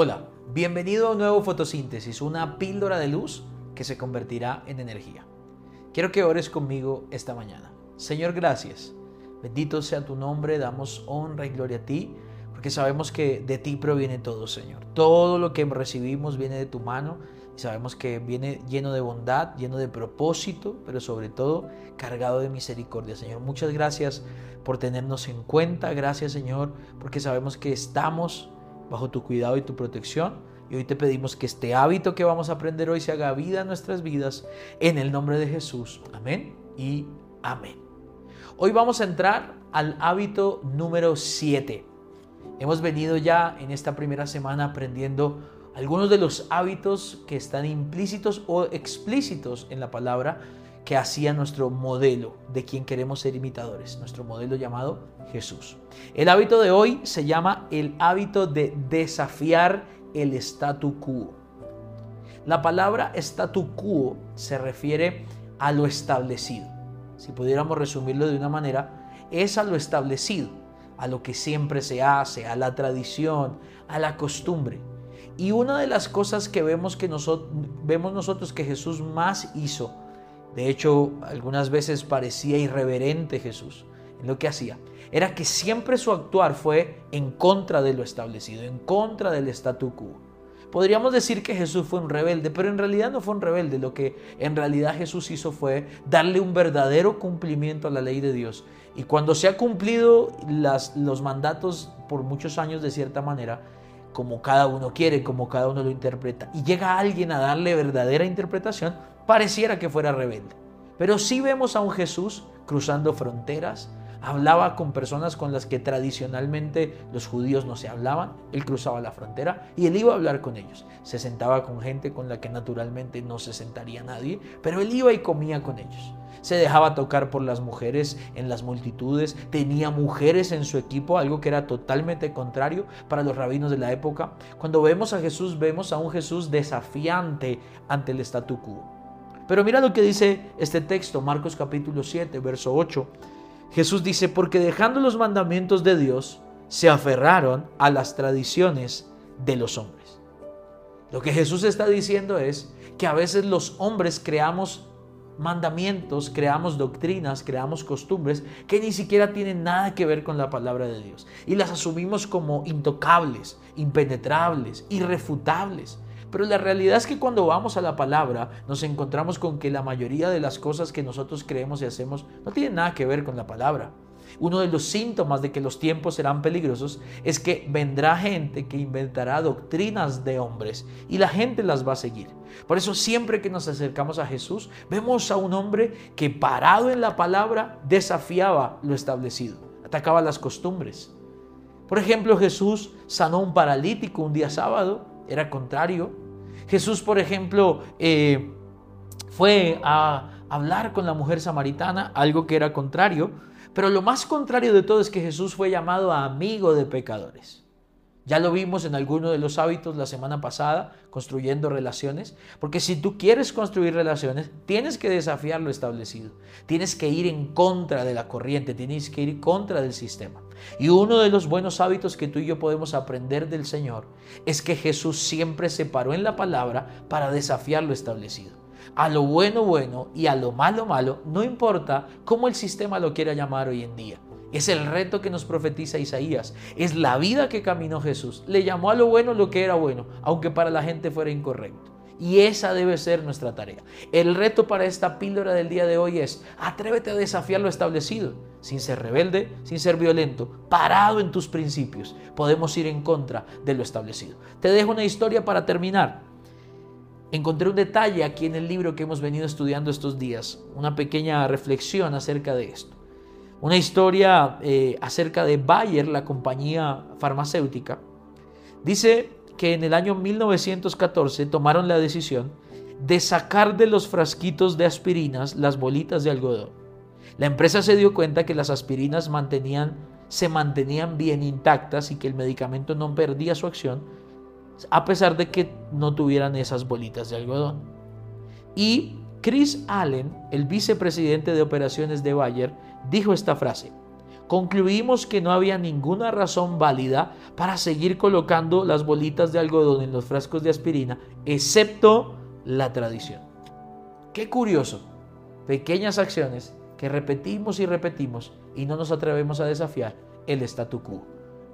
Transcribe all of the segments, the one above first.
Hola, bienvenido a un nuevo fotosíntesis, una píldora de luz que se convertirá en energía. Quiero que ores conmigo esta mañana. Señor, gracias. Bendito sea tu nombre, damos honra y gloria a ti, porque sabemos que de ti proviene todo, Señor. Todo lo que recibimos viene de tu mano y sabemos que viene lleno de bondad, lleno de propósito, pero sobre todo cargado de misericordia, Señor. Muchas gracias por tenernos en cuenta. Gracias, Señor, porque sabemos que estamos bajo tu cuidado y tu protección. Y hoy te pedimos que este hábito que vamos a aprender hoy se haga vida en nuestras vidas, en el nombre de Jesús. Amén y amén. Hoy vamos a entrar al hábito número 7. Hemos venido ya en esta primera semana aprendiendo algunos de los hábitos que están implícitos o explícitos en la palabra que hacía nuestro modelo de quien queremos ser imitadores, nuestro modelo llamado Jesús. El hábito de hoy se llama el hábito de desafiar el statu quo. La palabra statu quo se refiere a lo establecido. Si pudiéramos resumirlo de una manera, es a lo establecido, a lo que siempre se hace, a la tradición, a la costumbre. Y una de las cosas que vemos, que nosotros, vemos nosotros que Jesús más hizo, de hecho, algunas veces parecía irreverente Jesús en lo que hacía. Era que siempre su actuar fue en contra de lo establecido, en contra del statu quo. Podríamos decir que Jesús fue un rebelde, pero en realidad no fue un rebelde. Lo que en realidad Jesús hizo fue darle un verdadero cumplimiento a la ley de Dios. Y cuando se ha cumplido las, los mandatos por muchos años de cierta manera, como cada uno quiere, como cada uno lo interpreta, y llega alguien a darle verdadera interpretación, pareciera que fuera rebelde. Pero sí vemos a un Jesús cruzando fronteras, hablaba con personas con las que tradicionalmente los judíos no se hablaban, él cruzaba la frontera y él iba a hablar con ellos. Se sentaba con gente con la que naturalmente no se sentaría nadie, pero él iba y comía con ellos. Se dejaba tocar por las mujeres en las multitudes, tenía mujeres en su equipo, algo que era totalmente contrario para los rabinos de la época. Cuando vemos a Jesús, vemos a un Jesús desafiante ante el statu quo. Pero mira lo que dice este texto, Marcos capítulo 7, verso 8. Jesús dice, porque dejando los mandamientos de Dios, se aferraron a las tradiciones de los hombres. Lo que Jesús está diciendo es que a veces los hombres creamos mandamientos, creamos doctrinas, creamos costumbres que ni siquiera tienen nada que ver con la palabra de Dios. Y las asumimos como intocables, impenetrables, irrefutables. Pero la realidad es que cuando vamos a la palabra nos encontramos con que la mayoría de las cosas que nosotros creemos y hacemos no tienen nada que ver con la palabra. Uno de los síntomas de que los tiempos serán peligrosos es que vendrá gente que inventará doctrinas de hombres y la gente las va a seguir. Por eso siempre que nos acercamos a Jesús vemos a un hombre que parado en la palabra desafiaba lo establecido, atacaba las costumbres. Por ejemplo, Jesús sanó un paralítico un día sábado era contrario. Jesús, por ejemplo, eh, fue a hablar con la mujer samaritana, algo que era contrario, pero lo más contrario de todo es que Jesús fue llamado amigo de pecadores. Ya lo vimos en alguno de los hábitos la semana pasada, construyendo relaciones, porque si tú quieres construir relaciones, tienes que desafiar lo establecido, tienes que ir en contra de la corriente, tienes que ir contra del sistema. Y uno de los buenos hábitos que tú y yo podemos aprender del Señor es que Jesús siempre se paró en la palabra para desafiar lo establecido. A lo bueno bueno y a lo malo malo, no importa cómo el sistema lo quiera llamar hoy en día. Es el reto que nos profetiza Isaías. Es la vida que caminó Jesús. Le llamó a lo bueno lo que era bueno, aunque para la gente fuera incorrecto. Y esa debe ser nuestra tarea. El reto para esta píldora del día de hoy es, atrévete a desafiar lo establecido, sin ser rebelde, sin ser violento, parado en tus principios. Podemos ir en contra de lo establecido. Te dejo una historia para terminar. Encontré un detalle aquí en el libro que hemos venido estudiando estos días, una pequeña reflexión acerca de esto. Una historia eh, acerca de Bayer, la compañía farmacéutica. Dice que en el año 1914 tomaron la decisión de sacar de los frasquitos de aspirinas las bolitas de algodón. La empresa se dio cuenta que las aspirinas se mantenían bien intactas y que el medicamento no perdía su acción a pesar de que no tuvieran esas bolitas de algodón. Y Chris Allen, el vicepresidente de operaciones de Bayer, dijo esta frase, concluimos que no había ninguna razón válida para seguir colocando las bolitas de algodón en los frascos de aspirina, excepto la tradición. Qué curioso, pequeñas acciones que repetimos y repetimos y no nos atrevemos a desafiar el statu quo.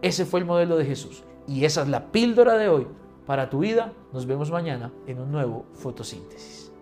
Ese fue el modelo de Jesús y esa es la píldora de hoy para tu vida. Nos vemos mañana en un nuevo fotosíntesis.